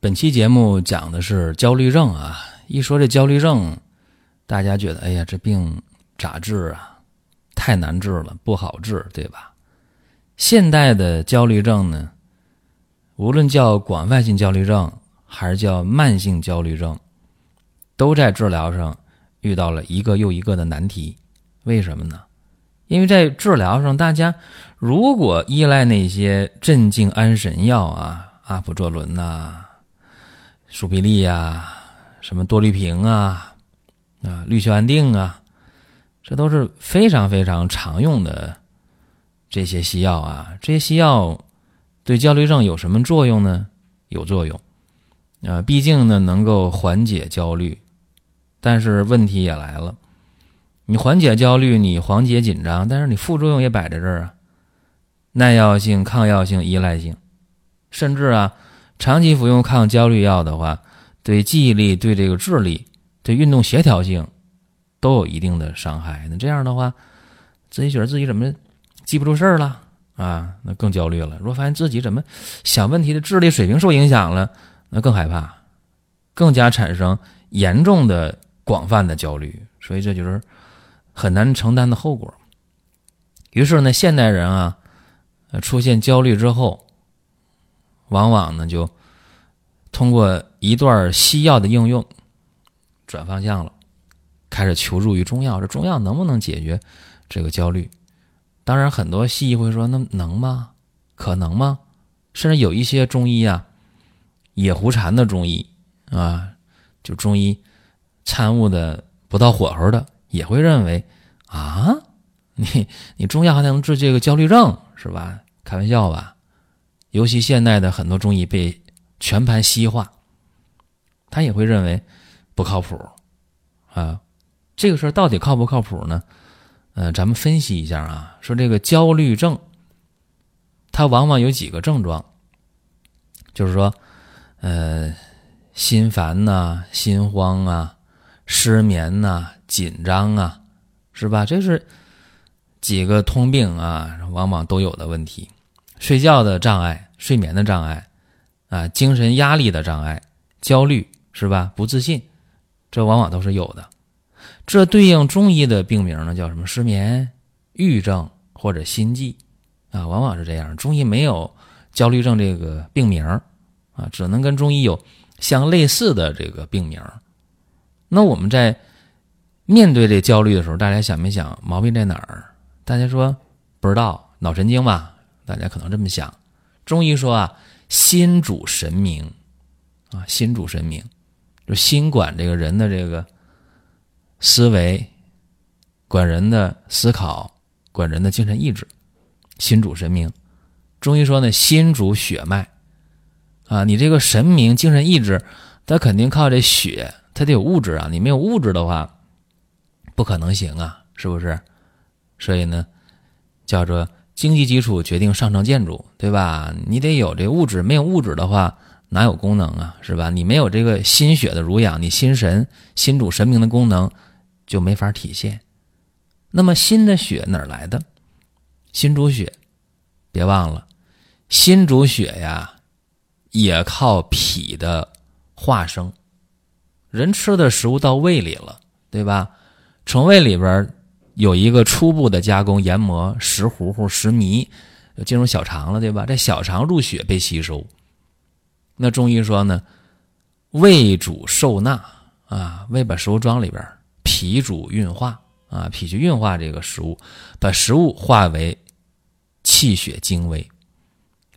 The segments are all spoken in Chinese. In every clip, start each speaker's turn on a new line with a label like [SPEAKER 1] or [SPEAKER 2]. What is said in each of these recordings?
[SPEAKER 1] 本期节目讲的是焦虑症啊，一说这焦虑症，大家觉得哎呀，这病咋治啊？太难治了，不好治，对吧？现代的焦虑症呢，无论叫广泛性焦虑症还是叫慢性焦虑症，都在治疗上遇到了一个又一个的难题。为什么呢？因为在治疗上，大家如果依赖那些镇静安神药啊，阿普唑仑呐。舒必利呀，什么多氯平啊，啊，氯溴安定啊，这都是非常非常常用的这些西药啊。这些西药对焦虑症有什么作用呢？有作用啊，毕竟呢能够缓解焦虑。但是问题也来了，你缓解焦虑，你缓解紧张，但是你副作用也摆在这儿啊，耐药性、抗药性、依赖性，甚至啊。长期服用抗焦虑药的话，对记忆力、对这个智力、对运动协调性都有一定的伤害。那这样的话，自己觉得自己怎么记不住事儿了啊？那更焦虑了。如果发现自己怎么想问题的智力水平受影响了，那更害怕，更加产生严重的、广泛的焦虑。所以这就是很难承担的后果。于是呢，现代人啊，出现焦虑之后。往往呢，就通过一段西药的应用转方向了，开始求助于中药。这中药能不能解决这个焦虑？当然，很多西医会说：“那能吗？可能吗？”甚至有一些中医啊，野狐禅的中医啊，就中医参悟的不到火候的，也会认为啊，你你中药还能治这个焦虑症是吧？开玩笑吧。尤其现在的很多中医被全盘西化，他也会认为不靠谱啊。这个事儿到底靠不靠谱呢？呃，咱们分析一下啊。说这个焦虑症，它往往有几个症状，就是说，呃，心烦呐、心慌啊、失眠呐、紧张啊，是吧？这是几个通病啊，往往都有的问题。睡觉的障碍、睡眠的障碍，啊，精神压力的障碍、焦虑是吧？不自信，这往往都是有的。这对应中医的病名呢，叫什么？失眠、郁症或者心悸，啊，往往是这样。中医没有焦虑症这个病名，啊，只能跟中医有相类似的这个病名。那我们在面对这焦虑的时候，大家想没想毛病在哪儿？大家说不知道，脑神经吧？大家可能这么想，中医说啊，心主神明，啊，心主神明，就心管这个人的这个思维，管人的思考，管人的精神意志，心主神明。中医说呢，心主血脉，啊，你这个神明精神意志，它肯定靠这血，它得有物质啊，你没有物质的话，不可能行啊，是不是？所以呢，叫做。经济基础决定上层建筑，对吧？你得有这物质，没有物质的话，哪有功能啊？是吧？你没有这个心血的濡养，你心神、心主神明的功能就没法体现。那么心的血哪儿来的？心主血，别忘了，心主血呀，也靠脾的化生。人吃的食物到胃里了，对吧？从胃里边。有一个初步的加工研磨，石糊糊、石糜，进入小肠了，对吧？这小肠入血被吸收。那中医说呢，胃主受纳啊，胃把食物装里边，脾主运化啊，脾去运化这个食物，把食物化为气血精微。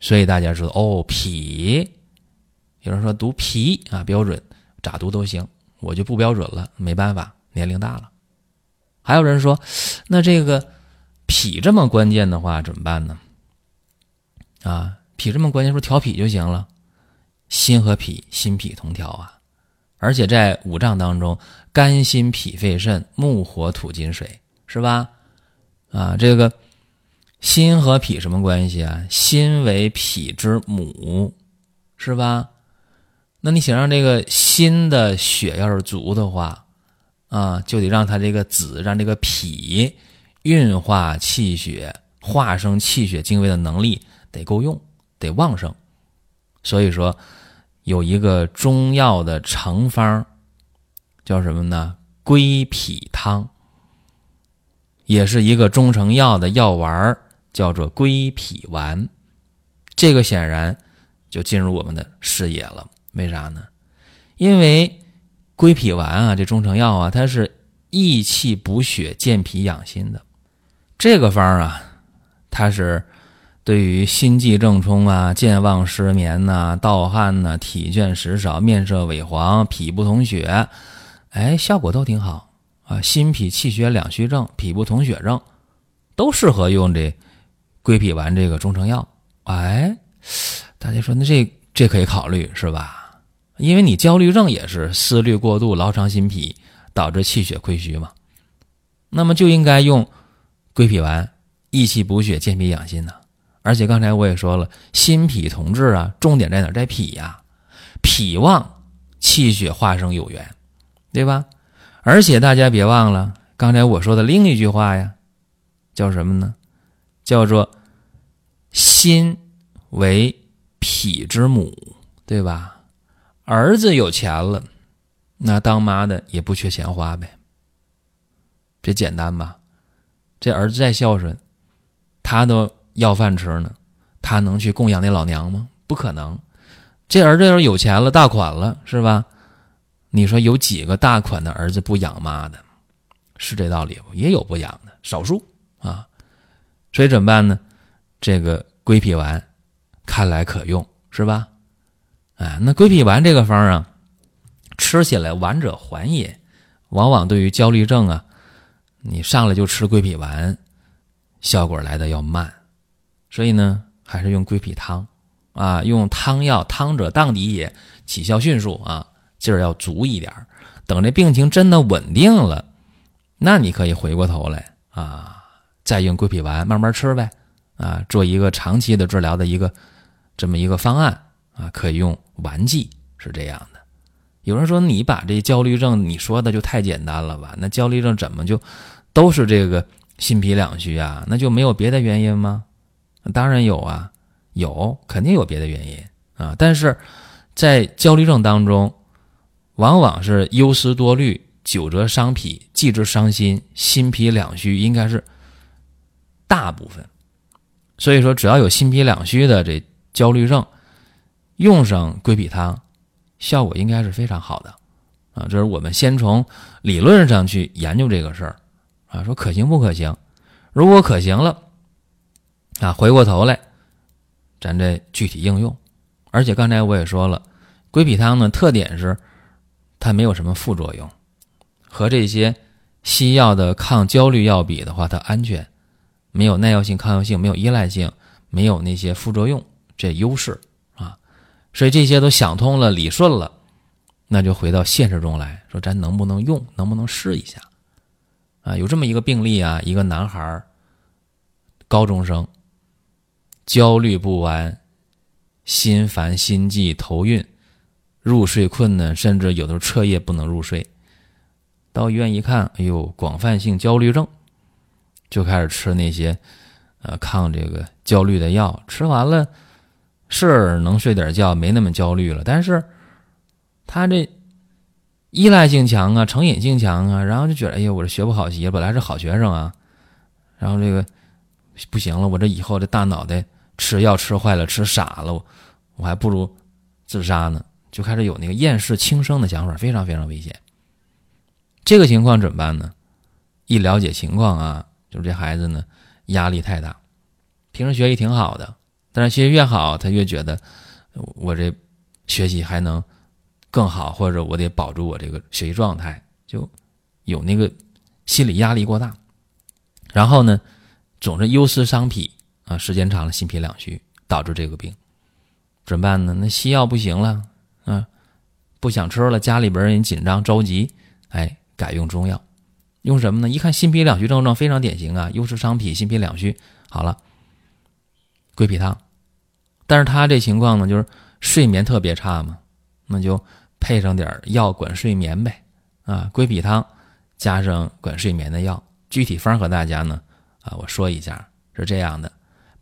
[SPEAKER 1] 所以大家知道哦，脾，有人说读脾啊标准，咋读都行，我就不标准了，没办法，年龄大了。还有人说，那这个脾这么关键的话怎么办呢？啊，脾这么关键，说调脾就行了。心和脾心脾同调啊，而且在五脏当中，肝心脾肺肾木火土金水是吧？啊，这个心和脾什么关系啊？心为脾之母，是吧？那你想让这个心的血要是足的话，啊，就得让它这个子让这个脾运化气血、化生气血精微的能力得够用，得旺盛。所以说，有一个中药的成方，叫什么呢？归脾汤。也是一个中成药的药丸，叫做归脾丸。这个显然就进入我们的视野了。为啥呢？因为归脾丸啊，这中成药啊，它是益气补血、健脾养心的。这个方啊，它是对于心悸正冲啊、健忘失眠呐、盗汗呐、体倦食少、面色萎黄、脾不统血，哎，效果都挺好。啊，心脾气血两虚症、脾不统血症，都适合用这归脾丸这个中成药。哎，大家说那这这可以考虑是吧？因为你焦虑症也是思虑过度、劳伤心脾，导致气血亏虚嘛。那么就应该用归脾丸，益气补血、健脾养心呢。而且刚才我也说了，心脾同治啊，重点在哪？在脾呀，脾旺气血化生有源，对吧？而且大家别忘了刚才我说的另一句话呀，叫什么呢？叫做“心为脾之母”，对吧？儿子有钱了，那当妈的也不缺钱花呗。这简单吧？这儿子再孝顺，他都要饭吃呢，他能去供养那老娘吗？不可能。这儿子要是有钱了，大款了，是吧？你说有几个大款的儿子不养妈的，是这道理不？也有不养的，少数啊。所以怎么办呢？这个归脾丸看来可用，是吧？哎，那归脾丸这个方啊，吃起来丸者缓也，往往对于焦虑症啊，你上来就吃归脾丸，效果来的要慢。所以呢，还是用归脾汤啊，用汤药，汤者当敌也，起效迅速啊。劲儿要足一点等这病情真的稳定了，那你可以回过头来啊，再用归脾丸慢慢吃呗，啊，做一个长期的治疗的一个这么一个方案啊，可以用丸剂是这样的。有人说你把这焦虑症你说的就太简单了吧？那焦虑症怎么就都是这个心脾两虚啊？那就没有别的原因吗？当然有啊，有肯定有别的原因啊，但是在焦虑症当中。往往是忧思多虑，久则伤脾，继之伤心，心脾两虚应该是大部分。所以说，只要有心脾两虚的这焦虑症，用上归脾汤，效果应该是非常好的啊。这是我们先从理论上去研究这个事儿啊，说可行不可行？如果可行了啊，回过头来，咱这具体应用。而且刚才我也说了，归脾汤呢特点是。它没有什么副作用，和这些西药的抗焦虑药比的话，它安全，没有耐药性、抗药性，没有依赖性，没有那些副作用，这优势。所以这些都想通了、理顺了，那就回到现实中来说，咱能不能用？能不能试一下？啊，有这么一个病例啊，一个男孩，高中生，焦虑不安，心烦、心悸、头晕。入睡困难，甚至有的时候彻夜不能入睡。到医院一看，哎呦，广泛性焦虑症，就开始吃那些呃抗这个焦虑的药。吃完了是能睡点觉，没那么焦虑了。但是他这依赖性强啊，成瘾性强啊，然后就觉得，哎呀，我这学不好习，本来是好学生啊，然后这个不行了，我这以后这大脑袋吃药吃坏了，吃傻了，我还不如自杀呢。就开始有那个厌世轻生的想法，非常非常危险。这个情况怎么办呢？一了解情况啊，就是这孩子呢压力太大，平时学习挺好的，但是学习越好，他越觉得我这学习还能更好，或者我得保住我这个学习状态，就有那个心理压力过大。然后呢，总是忧思伤脾啊，时间长了心脾两虚，导致这个病。怎么办呢？那西药不行了啊，不想吃了，家里边人紧张着急，哎，改用中药，用什么呢？一看心脾两虚症状非常典型啊，忧思伤脾，心脾两虚，好了，归脾汤。但是他这情况呢，就是睡眠特别差嘛，那就配上点药管睡眠呗，啊，归脾汤加上管睡眠的药，具体方和大家呢，啊，我说一下，是这样的。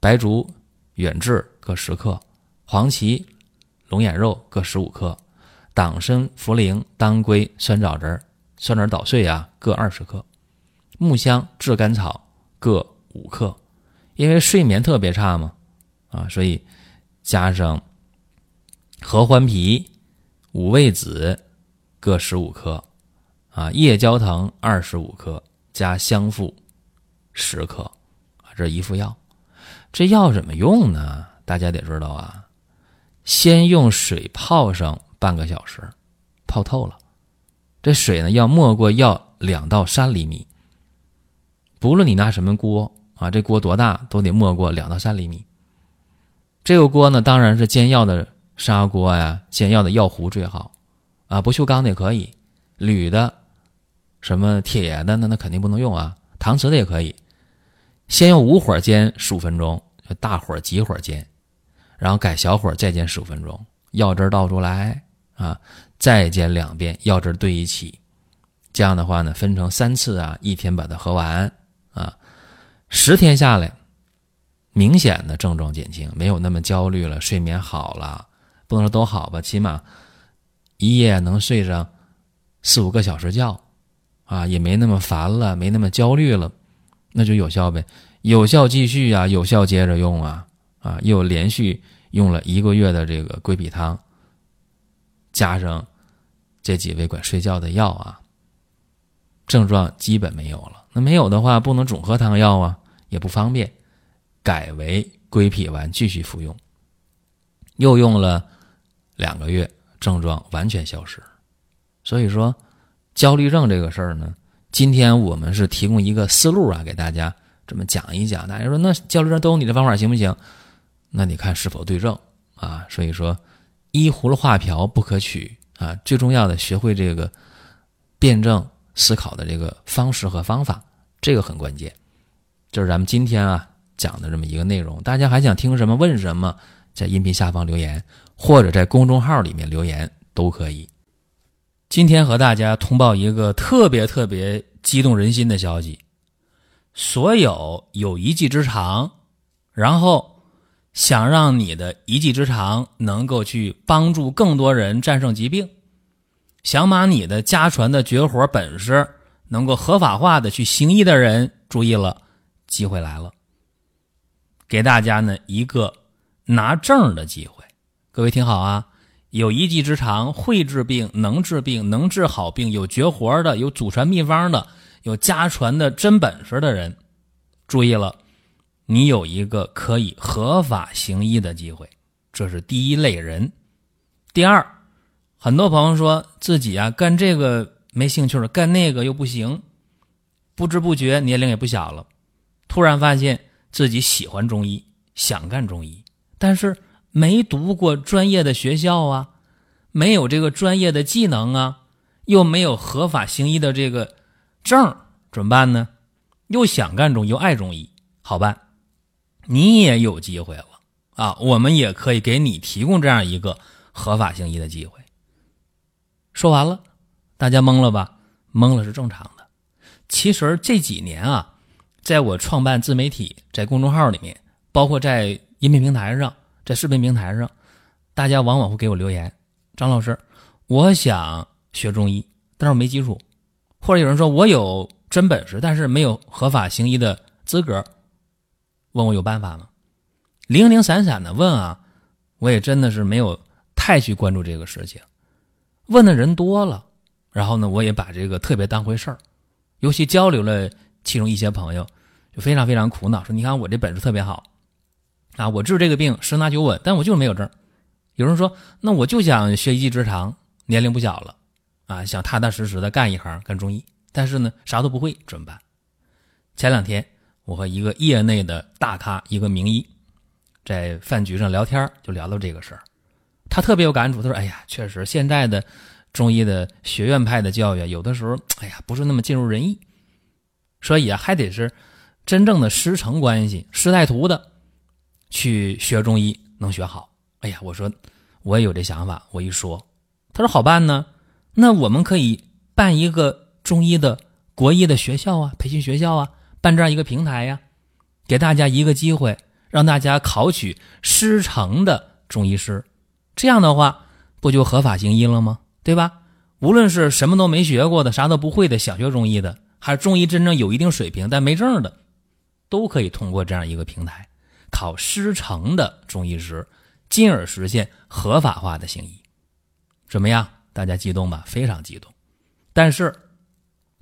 [SPEAKER 1] 白术、远志各十克，黄芪、龙眼肉各十五克，党参、茯苓、当归、酸枣仁、酸枣捣碎啊各二十克，木香、炙甘草各五克。因为睡眠特别差嘛，啊，所以加上合欢皮、五味子各十五克，啊，夜交藤二十五克，加香附十克，啊，这一副药。这药怎么用呢？大家得知道啊，先用水泡上半个小时，泡透了。这水呢要没过药两到三厘米。不论你拿什么锅啊，这锅多大都得没过两到三厘米。这个锅呢当然是煎药的砂锅呀，煎药的药壶最好啊，不锈钢的也可以，铝的、什么铁的那那肯定不能用啊，搪瓷的也可以。先用无火煎十五分钟。大火急火煎，然后改小火再煎十五分钟，药汁倒出来啊，再煎两遍，药汁兑一起。这样的话呢，分成三次啊，一天把它喝完啊。十天下来，明显的症状减轻，没有那么焦虑了，睡眠好了，不能说都好吧，起码一夜能睡上四五个小时觉啊，也没那么烦了，没那么焦虑了，那就有效呗。有效继续啊，有效接着用啊，啊，又连续用了一个月的这个归脾汤，加上这几味管睡觉的药啊，症状基本没有了。那没有的话，不能总喝汤药啊，也不方便，改为归脾丸继续服用。又用了两个月，症状完全消失。所以说，焦虑症这个事儿呢，今天我们是提供一个思路啊，给大家。这么讲一讲，大家说那焦虑症都有你的方法行不行？那你看是否对症啊？所以说，依葫芦画瓢不可取啊！最重要的学会这个辩证思考的这个方式和方法，这个很关键。就是咱们今天啊讲的这么一个内容，大家还想听什么问什么，在音频下方留言，或者在公众号里面留言都可以。今天和大家通报一个特别特别激动人心的消息。所有有一技之长，然后想让你的一技之长能够去帮助更多人战胜疾病，想把你的家传的绝活本事能够合法化的去行医的人，注意了，机会来了，给大家呢一个拿证的机会。各位听好啊，有一技之长，会治病，能治病，能治好病，有绝活的，有祖传秘方的。有家传的真本事的人，注意了，你有一个可以合法行医的机会，这是第一类人。第二，很多朋友说自己啊干这个没兴趣了，干那个又不行，不知不觉年龄也不小了，突然发现自己喜欢中医，想干中医，但是没读过专业的学校啊，没有这个专业的技能啊，又没有合法行医的这个。证怎么办呢？又想干中医又爱中医，好办，你也有机会了啊！我们也可以给你提供这样一个合法行医的机会。说完了，大家懵了吧？懵了是正常的。其实这几年啊，在我创办自媒体，在公众号里面，包括在音频平台上，在视频平台上，大家往往会给我留言：“张老师，我想学中医，但是我没基础。”或者有人说我有真本事，但是没有合法行医的资格，问我有办法吗？零零散散的问啊，我也真的是没有太去关注这个事情。问的人多了，然后呢，我也把这个特别当回事儿。尤其交流了其中一些朋友，就非常非常苦恼，说你看我这本事特别好啊，我治这个病十拿九稳，但我就是没有证。有人说，那我就想学一技之长，年龄不小了。啊，想踏踏实实的干一行，干中医，但是呢，啥都不会，怎么办？前两天，我和一个业内的大咖，一个名医，在饭局上聊天，就聊到这个事儿。他特别有感触，他说：“哎呀，确实现在的中医的学院派的教育，有的时候，哎呀，不是那么尽如人意，所以啊，还得是真正的师承关系、师带徒的去学中医能学好。”哎呀，我说我也有这想法，我一说，他说好办呢，那我们可以办一个中医的国医的学校啊，培训学校啊，办这样一个平台呀，给大家一个机会，让大家考取师承的中医师。这样的话，不就合法行医了吗？对吧？无论是什么都没学过的、啥都不会的想学中医的，还是中医真正有一定水平但没证的，都可以通过这样一个平台考师承的中医师，进而实现合法化的行医。怎么样？大家激动吧？非常激动。但是，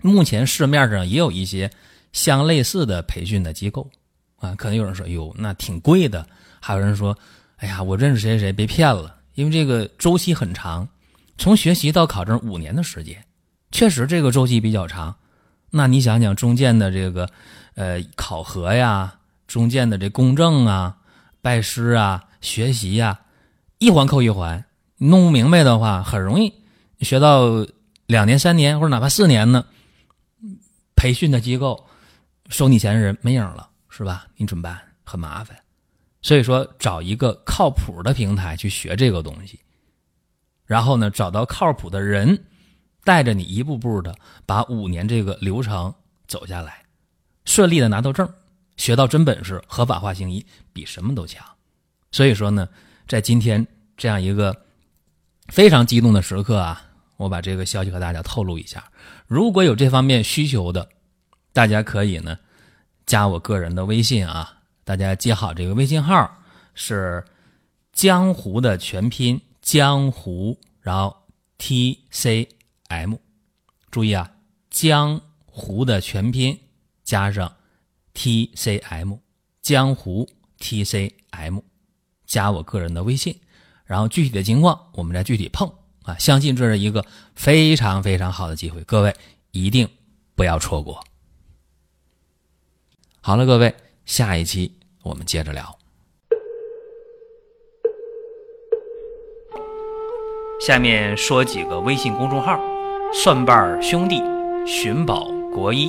[SPEAKER 1] 目前市面上也有一些相类似的培训的机构啊，可能有人说：“哟，那挺贵的。”还有人说：“哎呀，我认识谁谁谁，别骗了。”因为这个周期很长，从学习到考证五年的时间，确实这个周期比较长。那你想想中间的这个呃考核呀，中间的这公证啊、拜师啊、学习呀，一环扣一环，弄不明白的话，很容易学到两年、三年或者哪怕四年呢。培训的机构收你钱的人没影了，是吧？你怎么办？很麻烦。所以说，找一个靠谱的平台去学这个东西，然后呢，找到靠谱的人，带着你一步步的把五年这个流程走下来，顺利的拿到证，学到真本事，合法化行医，比什么都强。所以说呢，在今天这样一个非常激动的时刻啊，我把这个消息和大家透露一下。如果有这方面需求的，大家可以呢加我个人的微信啊。大家记好这个微信号是江湖的全拼江湖，然后 T C M，注意啊，江湖的全拼加上 T C M，江湖 T C M，加我个人的微信，然后具体的情况我们再具体碰啊，相信这是一个非常非常好的机会，各位一定不要错过。好了，各位。下一期我们接着聊。下面说几个微信公众号：蒜瓣兄弟、寻宝国医、